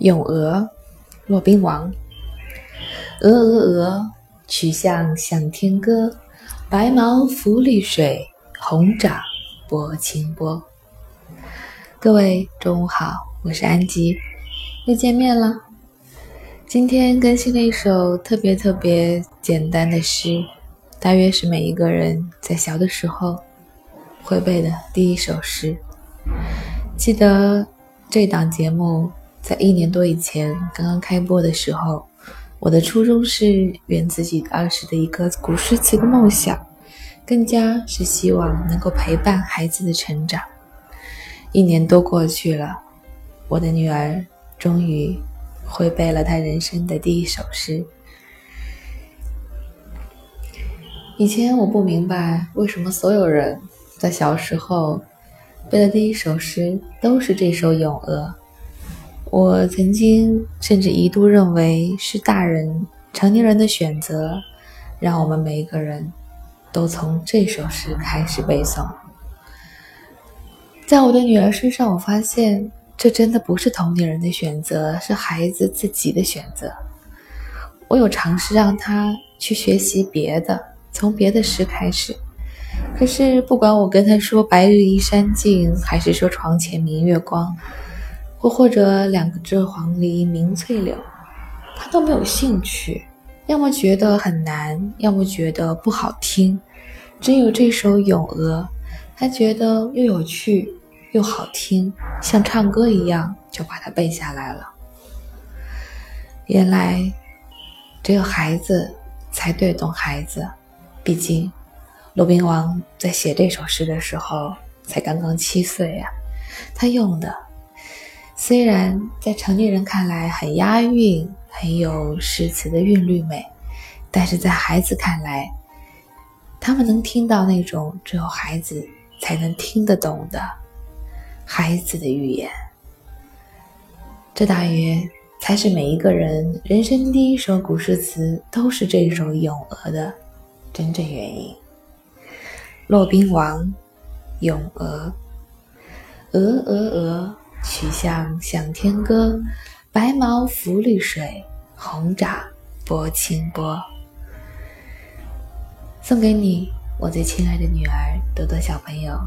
咏鹅，骆宾王。鹅鹅鹅，曲项向天歌。白毛浮绿水，红掌拨清波。各位中午好，我是安吉，又见面了。今天更新了一首特别特别简单的诗，大约是每一个人在小的时候会背的第一首诗。记得这档节目。在一年多以前刚刚开播的时候，我的初衷是圆自己儿时的一个古诗词的梦想，更加是希望能够陪伴孩子的成长。一年多过去了，我的女儿终于会背了她人生的第一首诗。以前我不明白为什么所有人在小时候背的第一首诗都是这首《咏鹅》。我曾经甚至一度认为是大人、成年人的选择，让我们每一个人都从这首诗开始背诵。在我的女儿身上，我发现这真的不是同龄人的选择，是孩子自己的选择。我有尝试让她去学习别的，从别的诗开始，可是不管我跟他说“白日依山尽”，还是说“床前明月光”。或或者两个枝黄鹂鸣翠柳，他都没有兴趣，要么觉得很难，要么觉得不好听。只有这首《咏鹅》，他觉得又有趣又好听，像唱歌一样，就把它背下来了。原来，只有孩子才最懂孩子，毕竟，骆宾王在写这首诗的时候才刚刚七岁呀，他用的。虽然在成年人看来很押韵，很有诗词的韵律美，但是在孩子看来，他们能听到那种只有孩子才能听得懂的孩子的语言。这大约才是每一个人人生第一首古诗词都是这首《咏鹅》的真正原因。骆宾王，《咏鹅》，鹅鹅鹅。曲项向天歌，白毛浮绿水，红掌拨清波。送给你，我最亲爱的女儿多多小朋友。